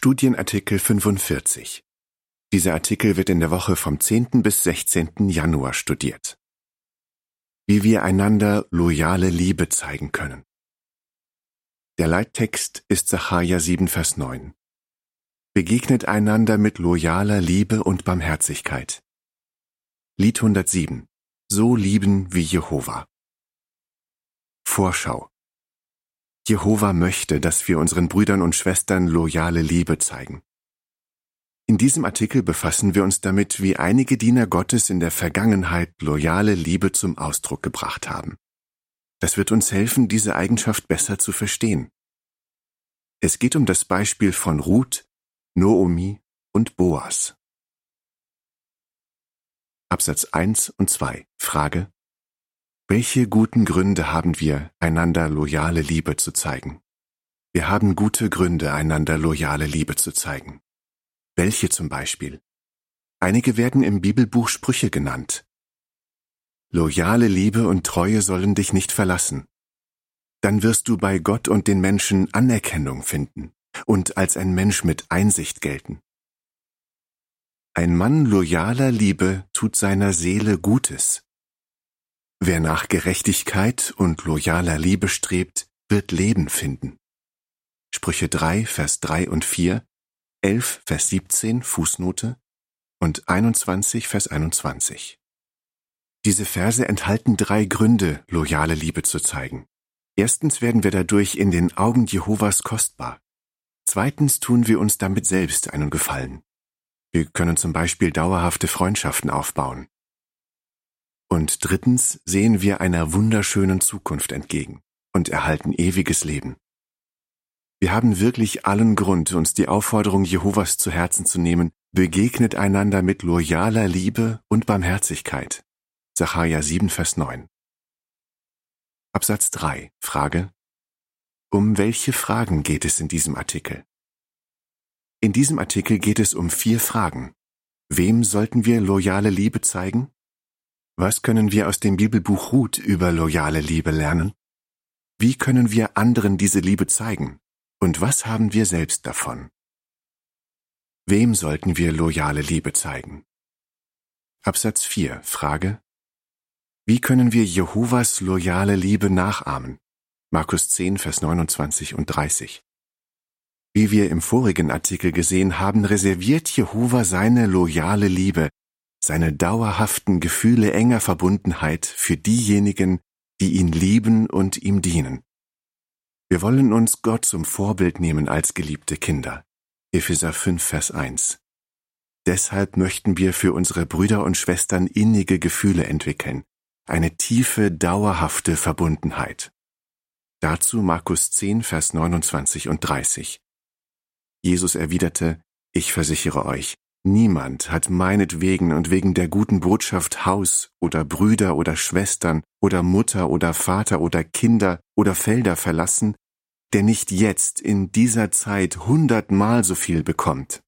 Studienartikel 45. Dieser Artikel wird in der Woche vom 10. bis 16. Januar studiert. Wie wir einander loyale Liebe zeigen können. Der Leittext ist Sacharja 7, Vers 9. Begegnet einander mit loyaler Liebe und Barmherzigkeit. Lied 107. So lieben wie Jehova. Vorschau. Jehova möchte, dass wir unseren Brüdern und Schwestern loyale Liebe zeigen. In diesem Artikel befassen wir uns damit, wie einige Diener Gottes in der Vergangenheit loyale Liebe zum Ausdruck gebracht haben. Das wird uns helfen, diese Eigenschaft besser zu verstehen. Es geht um das Beispiel von Ruth, Noomi und Boas. Absatz 1 und 2. Frage. Welche guten Gründe haben wir, einander loyale Liebe zu zeigen? Wir haben gute Gründe, einander loyale Liebe zu zeigen. Welche zum Beispiel? Einige werden im Bibelbuch Sprüche genannt. Loyale Liebe und Treue sollen dich nicht verlassen. Dann wirst du bei Gott und den Menschen Anerkennung finden und als ein Mensch mit Einsicht gelten. Ein Mann loyaler Liebe tut seiner Seele Gutes Wer nach Gerechtigkeit und loyaler Liebe strebt, wird Leben finden. Sprüche 3, Vers 3 und 4, 11, Vers 17, Fußnote und 21, Vers 21. Diese Verse enthalten drei Gründe, loyale Liebe zu zeigen. Erstens werden wir dadurch in den Augen Jehovas kostbar. Zweitens tun wir uns damit selbst einen Gefallen. Wir können zum Beispiel dauerhafte Freundschaften aufbauen. Und drittens sehen wir einer wunderschönen Zukunft entgegen und erhalten ewiges Leben. Wir haben wirklich allen Grund, uns die Aufforderung Jehovas zu Herzen zu nehmen, begegnet einander mit loyaler Liebe und Barmherzigkeit. Sacharja 7, Vers 9. Absatz 3. Frage. Um welche Fragen geht es in diesem Artikel? In diesem Artikel geht es um vier Fragen. Wem sollten wir loyale Liebe zeigen? Was können wir aus dem Bibelbuch Ruth über loyale Liebe lernen? Wie können wir anderen diese Liebe zeigen? Und was haben wir selbst davon? Wem sollten wir loyale Liebe zeigen? Absatz 4. Frage. Wie können wir Jehovas loyale Liebe nachahmen? Markus 10, Vers 29 und 30. Wie wir im vorigen Artikel gesehen haben, reserviert Jehova seine loyale Liebe seine dauerhaften Gefühle enger Verbundenheit für diejenigen, die ihn lieben und ihm dienen. Wir wollen uns Gott zum Vorbild nehmen als geliebte Kinder. Epheser 5, Vers 1. Deshalb möchten wir für unsere Brüder und Schwestern innige Gefühle entwickeln, eine tiefe, dauerhafte Verbundenheit. Dazu Markus 10, Vers 29 und 30. Jesus erwiderte, ich versichere euch, Niemand hat meinetwegen und wegen der guten Botschaft Haus oder Brüder oder Schwestern oder Mutter oder Vater oder Kinder oder Felder verlassen, der nicht jetzt in dieser Zeit hundertmal so viel bekommt.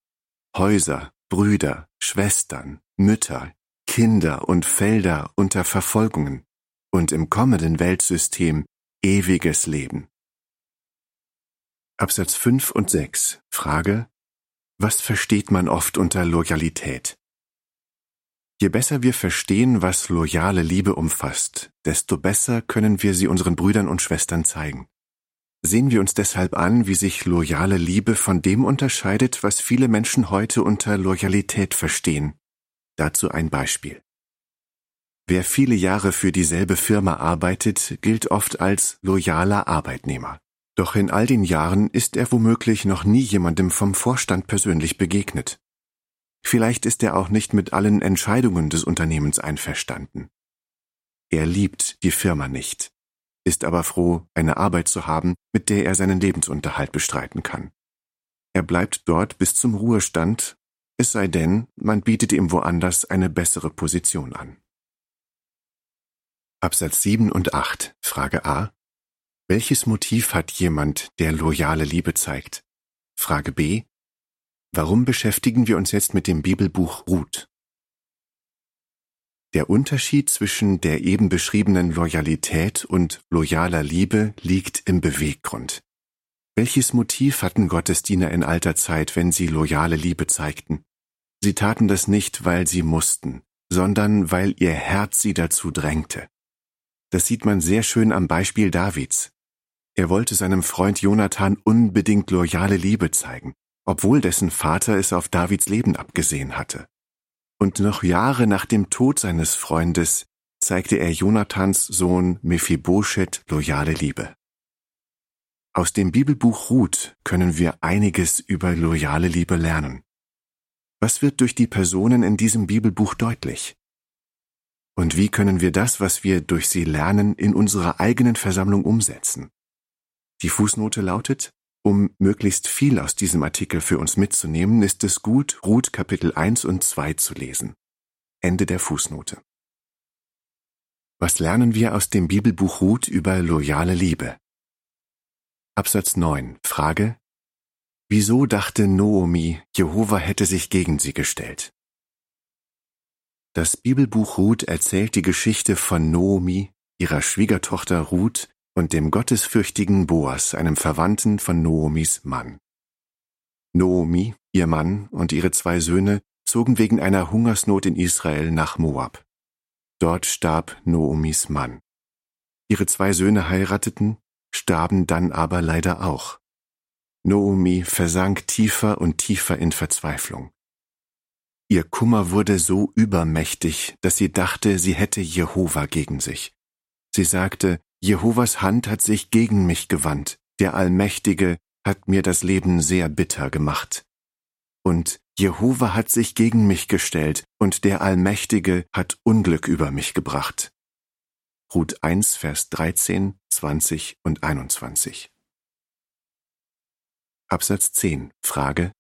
Häuser, Brüder, Schwestern, Mütter, Kinder und Felder unter Verfolgungen und im kommenden Weltsystem ewiges Leben. Absatz 5 und 6 Frage was versteht man oft unter Loyalität? Je besser wir verstehen, was loyale Liebe umfasst, desto besser können wir sie unseren Brüdern und Schwestern zeigen. Sehen wir uns deshalb an, wie sich loyale Liebe von dem unterscheidet, was viele Menschen heute unter Loyalität verstehen. Dazu ein Beispiel. Wer viele Jahre für dieselbe Firma arbeitet, gilt oft als loyaler Arbeitnehmer. Doch in all den Jahren ist er womöglich noch nie jemandem vom Vorstand persönlich begegnet. Vielleicht ist er auch nicht mit allen Entscheidungen des Unternehmens einverstanden. Er liebt die Firma nicht, ist aber froh, eine Arbeit zu haben, mit der er seinen Lebensunterhalt bestreiten kann. Er bleibt dort bis zum Ruhestand, es sei denn, man bietet ihm woanders eine bessere Position an. Absatz 7 und 8, Frage A. Welches Motiv hat jemand, der loyale Liebe zeigt? Frage B. Warum beschäftigen wir uns jetzt mit dem Bibelbuch Ruth? Der Unterschied zwischen der eben beschriebenen Loyalität und loyaler Liebe liegt im Beweggrund. Welches Motiv hatten Gottesdiener in alter Zeit, wenn sie loyale Liebe zeigten? Sie taten das nicht, weil sie mussten, sondern weil ihr Herz sie dazu drängte. Das sieht man sehr schön am Beispiel Davids. Er wollte seinem Freund Jonathan unbedingt loyale Liebe zeigen, obwohl dessen Vater es auf Davids Leben abgesehen hatte. Und noch Jahre nach dem Tod seines Freundes zeigte er Jonathans Sohn Mephibosheth loyale Liebe. Aus dem Bibelbuch Ruth können wir einiges über loyale Liebe lernen. Was wird durch die Personen in diesem Bibelbuch deutlich? Und wie können wir das, was wir durch sie lernen, in unserer eigenen Versammlung umsetzen? Die Fußnote lautet, um möglichst viel aus diesem Artikel für uns mitzunehmen, ist es gut, Ruth Kapitel 1 und 2 zu lesen. Ende der Fußnote. Was lernen wir aus dem Bibelbuch Ruth über loyale Liebe? Absatz 9. Frage. Wieso dachte Noomi, Jehova hätte sich gegen sie gestellt? Das Bibelbuch Ruth erzählt die Geschichte von Noomi, ihrer Schwiegertochter Ruth und dem gottesfürchtigen Boas, einem Verwandten von Noomis Mann. Noomi, ihr Mann und ihre zwei Söhne zogen wegen einer Hungersnot in Israel nach Moab. Dort starb Noomis Mann. Ihre zwei Söhne heirateten, starben dann aber leider auch. Noomi versank tiefer und tiefer in Verzweiflung. Ihr Kummer wurde so übermächtig, dass sie dachte, sie hätte Jehova gegen sich. Sie sagte, Jehovas Hand hat sich gegen mich gewandt, der Allmächtige hat mir das Leben sehr bitter gemacht. Und Jehova hat sich gegen mich gestellt, und der Allmächtige hat Unglück über mich gebracht. Ruth 1, Vers 13, 20 und 21. Absatz 10. Frage.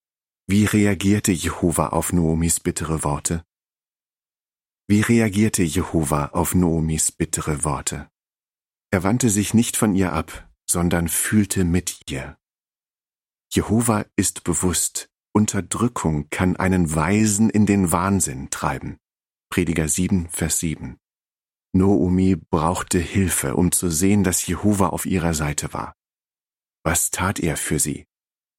Wie reagierte Jehova auf Noomis bittere Worte? Wie reagierte Jehova auf Noomis bittere Worte? Er wandte sich nicht von ihr ab, sondern fühlte mit ihr. Jehova ist bewusst, Unterdrückung kann einen Weisen in den Wahnsinn treiben. Prediger 7, Vers 7. Noomi brauchte Hilfe, um zu sehen, dass Jehova auf ihrer Seite war. Was tat er für sie?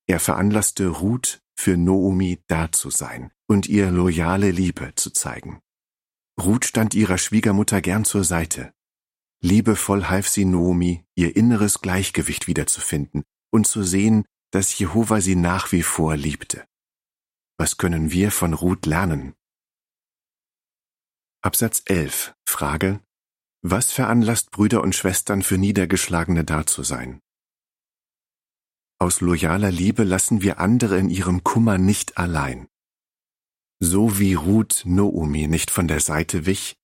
Er veranlasste Ruth für Noomi da zu sein und ihr loyale Liebe zu zeigen. Ruth stand ihrer Schwiegermutter gern zur Seite. Liebevoll half sie Noomi, ihr inneres Gleichgewicht wiederzufinden und zu sehen, dass Jehova sie nach wie vor liebte. Was können wir von Ruth lernen? Absatz 11. Frage. Was veranlasst Brüder und Schwestern für Niedergeschlagene da zu sein? Aus loyaler Liebe lassen wir andere in ihrem Kummer nicht allein. So wie Ruth Noomi nicht von der Seite wich,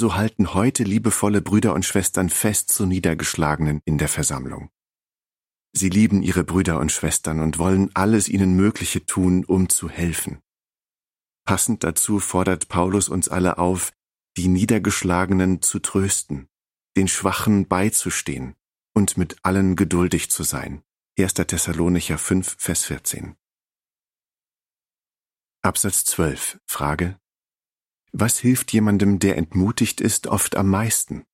so halten heute liebevolle Brüder und Schwestern fest zu Niedergeschlagenen in der Versammlung. Sie lieben ihre Brüder und Schwestern und wollen alles ihnen Mögliche tun, um zu helfen. Passend dazu fordert Paulus uns alle auf, die Niedergeschlagenen zu trösten, den Schwachen beizustehen und mit allen geduldig zu sein. 1. Thessalonicher 5, Vers 14. Absatz 12. Frage. Was hilft jemandem, der entmutigt ist, oft am meisten?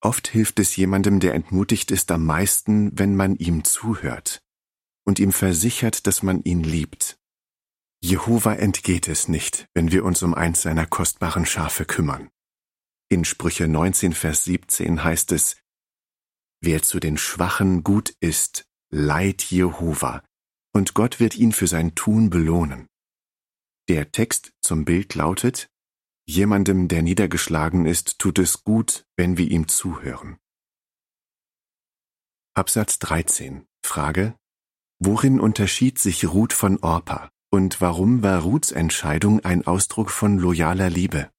Oft hilft es jemandem, der entmutigt ist, am meisten, wenn man ihm zuhört und ihm versichert, dass man ihn liebt. Jehova entgeht es nicht, wenn wir uns um eins seiner kostbaren Schafe kümmern. In Sprüche 19, Vers 17 heißt es, Wer zu den Schwachen gut ist, leiht Jehova, und Gott wird ihn für sein Tun belohnen. Der Text zum Bild lautet, Jemandem, der niedergeschlagen ist, tut es gut, wenn wir ihm zuhören. Absatz 13. Frage. Worin unterschied sich Ruth von Orpa und warum war Ruths Entscheidung ein Ausdruck von loyaler Liebe?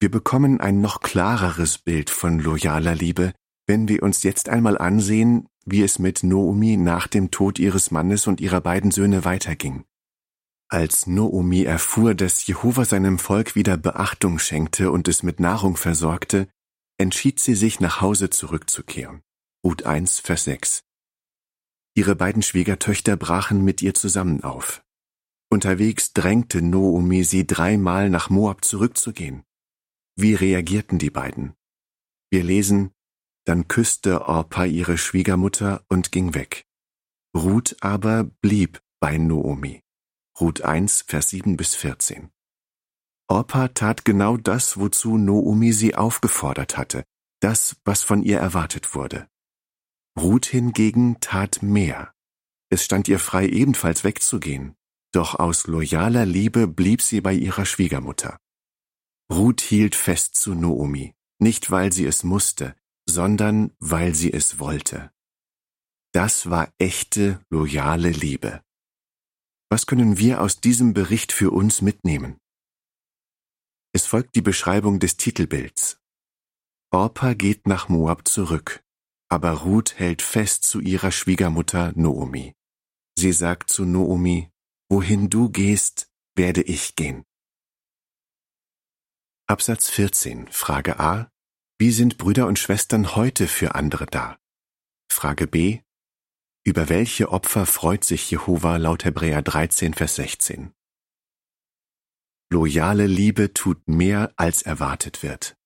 Wir bekommen ein noch klareres Bild von loyaler Liebe, wenn wir uns jetzt einmal ansehen, wie es mit Noomi nach dem Tod ihres Mannes und ihrer beiden Söhne weiterging. Als Noomi erfuhr, dass Jehova seinem Volk wieder Beachtung schenkte und es mit Nahrung versorgte, entschied sie sich, nach Hause zurückzukehren. Ruth 1, Vers 6. Ihre beiden Schwiegertöchter brachen mit ihr zusammen auf. Unterwegs drängte Noomi sie dreimal nach Moab zurückzugehen. Wie reagierten die beiden? Wir lesen, Dann küsste Orpa ihre Schwiegermutter und ging weg. Ruth aber blieb bei Noomi. Ruth 1, Vers 7 bis 14. Orpa tat genau das, wozu Noomi sie aufgefordert hatte, das, was von ihr erwartet wurde. Ruth hingegen tat mehr. Es stand ihr frei, ebenfalls wegzugehen, doch aus loyaler Liebe blieb sie bei ihrer Schwiegermutter. Ruth hielt fest zu Noomi, nicht weil sie es musste, sondern weil sie es wollte. Das war echte, loyale Liebe. Was können wir aus diesem Bericht für uns mitnehmen? Es folgt die Beschreibung des Titelbilds. Orpa geht nach Moab zurück, aber Ruth hält fest zu ihrer Schwiegermutter Noomi. Sie sagt zu Noomi, Wohin du gehst, werde ich gehen. Absatz 14, Frage A. Wie sind Brüder und Schwestern heute für andere da? Frage B. Über welche Opfer freut sich Jehova laut Hebräer 13, Vers 16? Loyale Liebe tut mehr, als erwartet wird.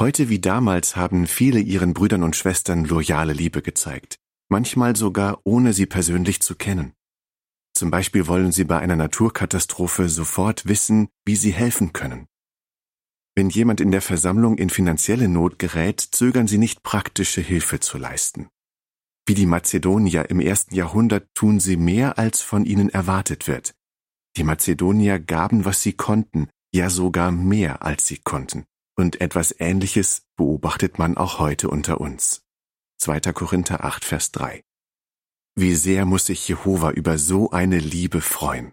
Heute wie damals haben viele ihren Brüdern und Schwestern loyale Liebe gezeigt, manchmal sogar ohne sie persönlich zu kennen. Zum Beispiel wollen sie bei einer Naturkatastrophe sofort wissen, wie sie helfen können. Wenn jemand in der Versammlung in finanzielle Not gerät, zögern sie nicht praktische Hilfe zu leisten. Wie die Mazedonier im ersten Jahrhundert tun sie mehr, als von ihnen erwartet wird. Die Mazedonier gaben, was sie konnten, ja sogar mehr, als sie konnten. Und etwas Ähnliches beobachtet man auch heute unter uns. 2. Korinther 8, Vers 3. Wie sehr muss sich Jehova über so eine Liebe freuen.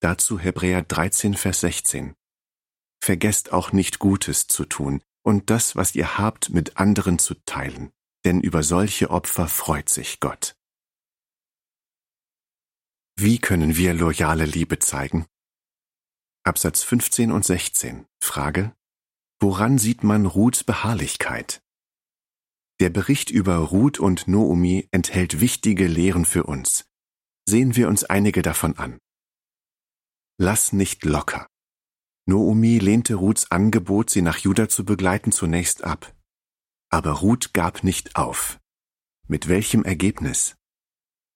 Dazu Hebräer 13, Vers 16. Vergesst auch nicht Gutes zu tun und das, was ihr habt, mit anderen zu teilen, denn über solche Opfer freut sich Gott. Wie können wir loyale Liebe zeigen? Absatz 15 und 16. Frage. Woran sieht man Ruths Beharrlichkeit? Der Bericht über Ruth und Noomi enthält wichtige Lehren für uns. Sehen wir uns einige davon an. Lass nicht locker. Noomi lehnte Ruths Angebot, sie nach Juda zu begleiten, zunächst ab. Aber Ruth gab nicht auf. Mit welchem Ergebnis?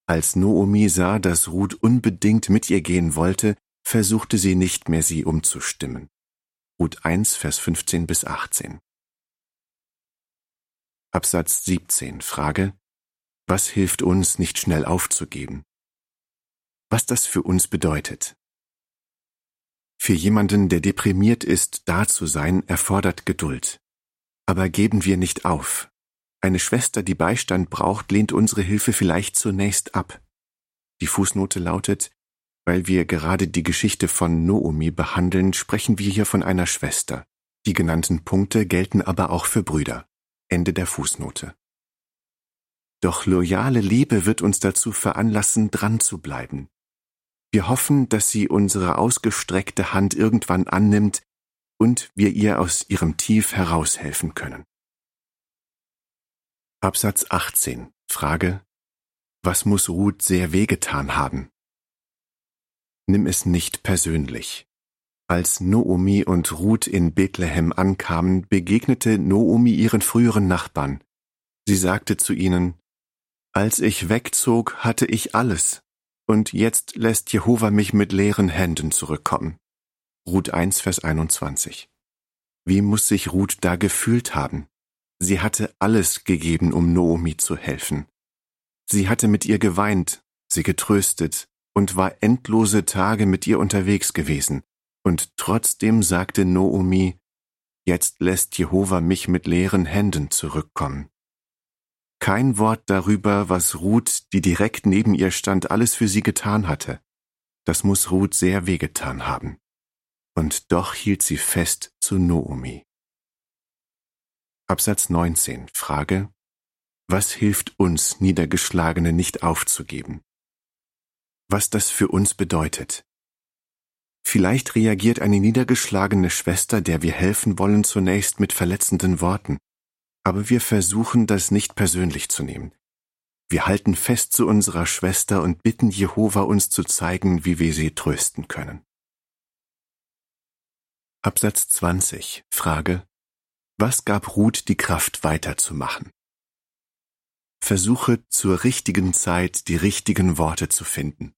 Als Noomi sah, dass Ruth unbedingt mit ihr gehen wollte, versuchte sie nicht mehr, sie umzustimmen. Ruth 1, Vers 15 bis 18. Absatz 17. Frage. Was hilft uns, nicht schnell aufzugeben? Was das für uns bedeutet. Für jemanden, der deprimiert ist, da zu sein, erfordert Geduld. Aber geben wir nicht auf. Eine Schwester, die Beistand braucht, lehnt unsere Hilfe vielleicht zunächst ab. Die Fußnote lautet, weil wir gerade die Geschichte von Noomi behandeln, sprechen wir hier von einer Schwester. Die genannten Punkte gelten aber auch für Brüder. Ende der Fußnote. Doch loyale Liebe wird uns dazu veranlassen, dran zu bleiben. Wir hoffen, dass sie unsere ausgestreckte Hand irgendwann annimmt und wir ihr aus ihrem Tief heraushelfen können. Absatz 18. Frage. Was muss Ruth sehr wehgetan haben? Nimm es nicht persönlich. Als Noomi und Ruth in Bethlehem ankamen, begegnete Noomi ihren früheren Nachbarn. Sie sagte zu ihnen, Als ich wegzog, hatte ich alles, und jetzt lässt Jehova mich mit leeren Händen zurückkommen. Ruth 1, Vers 21. Wie muss sich Ruth da gefühlt haben? Sie hatte alles gegeben, um Noomi zu helfen. Sie hatte mit ihr geweint, sie getröstet und war endlose Tage mit ihr unterwegs gewesen. Und trotzdem sagte Noomi, Jetzt lässt Jehova mich mit leeren Händen zurückkommen. Kein Wort darüber, was Ruth, die direkt neben ihr stand, alles für sie getan hatte. Das muss Ruth sehr wehgetan haben. Und doch hielt sie fest zu Noomi. Absatz 19. Frage. Was hilft uns, Niedergeschlagene nicht aufzugeben? Was das für uns bedeutet. Vielleicht reagiert eine niedergeschlagene Schwester, der wir helfen wollen, zunächst mit verletzenden Worten. Aber wir versuchen, das nicht persönlich zu nehmen. Wir halten fest zu unserer Schwester und bitten Jehova uns zu zeigen, wie wir sie trösten können. Absatz 20. Frage. Was gab Ruth die Kraft weiterzumachen? Versuche zur richtigen Zeit die richtigen Worte zu finden.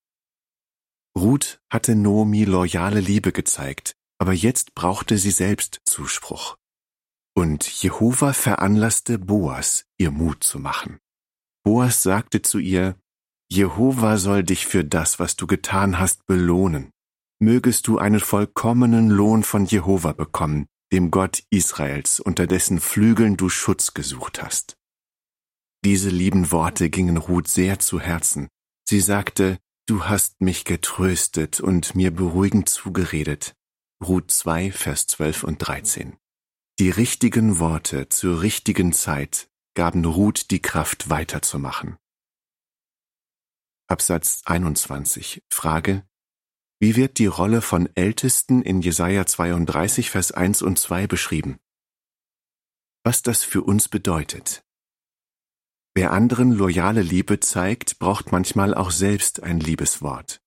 Ruth hatte Nomi loyale Liebe gezeigt, aber jetzt brauchte sie selbst Zuspruch. Und Jehova veranlasste Boas, ihr Mut zu machen. Boas sagte zu ihr, Jehova soll dich für das, was du getan hast, belohnen. Mögest du einen vollkommenen Lohn von Jehova bekommen, dem Gott Israels, unter dessen Flügeln du Schutz gesucht hast. Diese lieben Worte gingen Ruth sehr zu Herzen. Sie sagte, Du hast mich getröstet und mir beruhigend zugeredet. Ruth 2, Vers 12 und 13. Die richtigen Worte zur richtigen Zeit gaben Ruth die Kraft weiterzumachen. Absatz 21. Frage. Wie wird die Rolle von Ältesten in Jesaja 32, Vers 1 und 2 beschrieben? Was das für uns bedeutet. Wer anderen loyale Liebe zeigt, braucht manchmal auch selbst ein Liebeswort.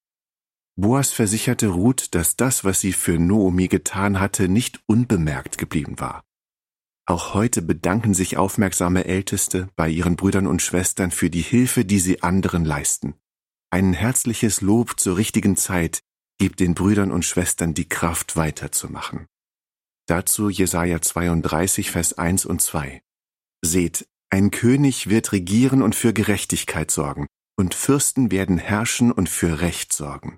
Boas versicherte Ruth, dass das, was sie für Noomi getan hatte, nicht unbemerkt geblieben war. Auch heute bedanken sich aufmerksame Älteste bei ihren Brüdern und Schwestern für die Hilfe, die sie anderen leisten. Ein herzliches Lob zur richtigen Zeit gibt den Brüdern und Schwestern die Kraft weiterzumachen. Dazu Jesaja 32, Vers 1 und 2. Seht, ein König wird regieren und für Gerechtigkeit sorgen, und Fürsten werden herrschen und für Recht sorgen.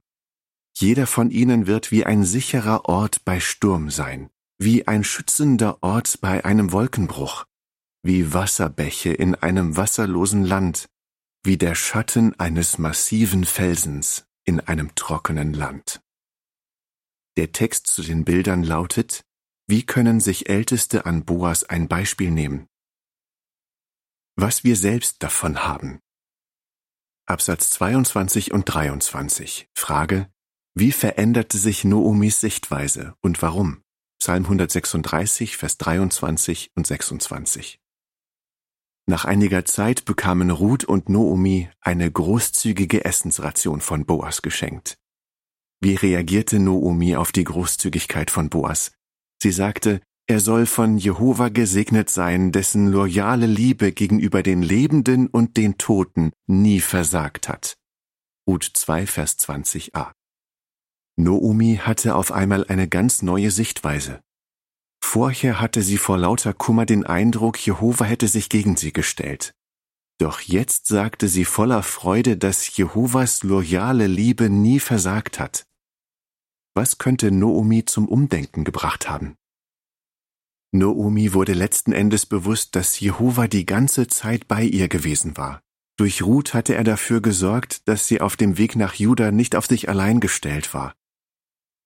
Jeder von ihnen wird wie ein sicherer Ort bei Sturm sein, wie ein schützender Ort bei einem Wolkenbruch, wie Wasserbäche in einem wasserlosen Land, wie der Schatten eines massiven Felsens in einem trockenen Land. Der Text zu den Bildern lautet, wie können sich Älteste an Boas ein Beispiel nehmen? was wir selbst davon haben. Absatz 22 und 23. Frage. Wie veränderte sich Noomis Sichtweise und warum? Psalm 136, Vers 23 und 26. Nach einiger Zeit bekamen Ruth und Noomi eine großzügige Essensration von Boas geschenkt. Wie reagierte Noomi auf die Großzügigkeit von Boas? Sie sagte, er soll von Jehova gesegnet sein, dessen loyale Liebe gegenüber den Lebenden und den Toten nie versagt hat. Ruth 2, Vers 20a. Noomi hatte auf einmal eine ganz neue Sichtweise. Vorher hatte sie vor lauter Kummer den Eindruck, Jehova hätte sich gegen sie gestellt. Doch jetzt sagte sie voller Freude, dass Jehovas loyale Liebe nie versagt hat. Was könnte Noomi zum Umdenken gebracht haben? Noomi wurde letzten Endes bewusst, dass Jehova die ganze Zeit bei ihr gewesen war. Durch Ruth hatte er dafür gesorgt, dass sie auf dem Weg nach Juda nicht auf sich allein gestellt war.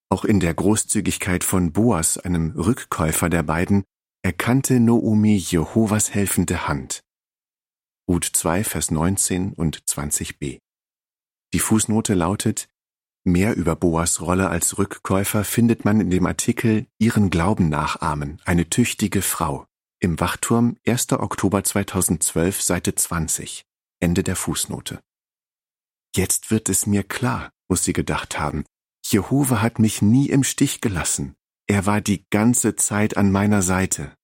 Auch in der Großzügigkeit von Boas, einem Rückkäufer der beiden, erkannte Noomi Jehovas helfende Hand. Ruth 2, Vers 19 und 20b. Die Fußnote lautet, Mehr über Boas Rolle als Rückkäufer findet man in dem Artikel Ihren Glauben nachahmen, eine tüchtige Frau im Wachturm 1. Oktober 2012 Seite 20 Ende der Fußnote. Jetzt wird es mir klar, muss sie gedacht haben. Jehova hat mich nie im Stich gelassen. Er war die ganze Zeit an meiner Seite.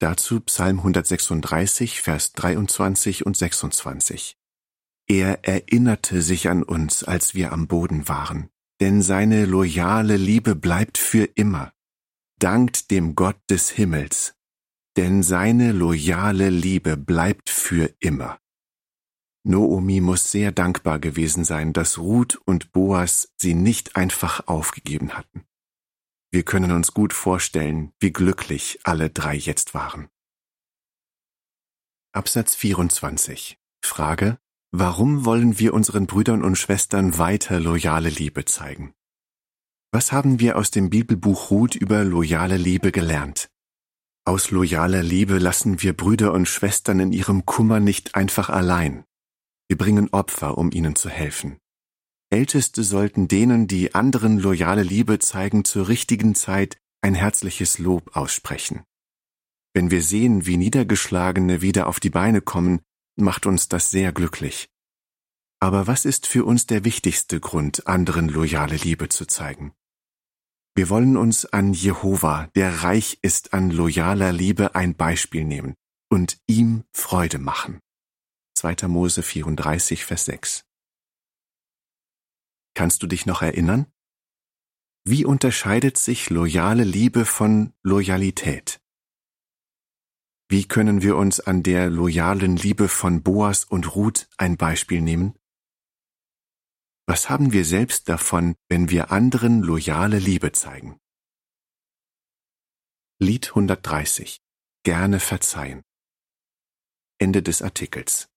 Dazu Psalm 136, Vers 23 und 26. Er erinnerte sich an uns, als wir am Boden waren, denn seine loyale Liebe bleibt für immer. Dankt dem Gott des Himmels, denn seine loyale Liebe bleibt für immer. Noomi muss sehr dankbar gewesen sein, dass Ruth und Boas sie nicht einfach aufgegeben hatten. Wir können uns gut vorstellen, wie glücklich alle drei jetzt waren. Absatz 24. Frage, Warum wollen wir unseren Brüdern und Schwestern weiter loyale Liebe zeigen? Was haben wir aus dem Bibelbuch Ruth über loyale Liebe gelernt? Aus loyaler Liebe lassen wir Brüder und Schwestern in ihrem Kummer nicht einfach allein. Wir bringen Opfer, um ihnen zu helfen. Älteste sollten denen, die anderen loyale Liebe zeigen, zur richtigen Zeit ein herzliches Lob aussprechen. Wenn wir sehen, wie Niedergeschlagene wieder auf die Beine kommen, macht uns das sehr glücklich. Aber was ist für uns der wichtigste Grund, anderen loyale Liebe zu zeigen? Wir wollen uns an Jehova, der reich ist an loyaler Liebe, ein Beispiel nehmen und ihm Freude machen. 2. Mose 34, Vers 6. Kannst du dich noch erinnern? Wie unterscheidet sich loyale Liebe von Loyalität? Wie können wir uns an der loyalen Liebe von Boas und Ruth ein Beispiel nehmen? Was haben wir selbst davon, wenn wir anderen loyale Liebe zeigen? Lied 130 Gerne verzeihen Ende des Artikels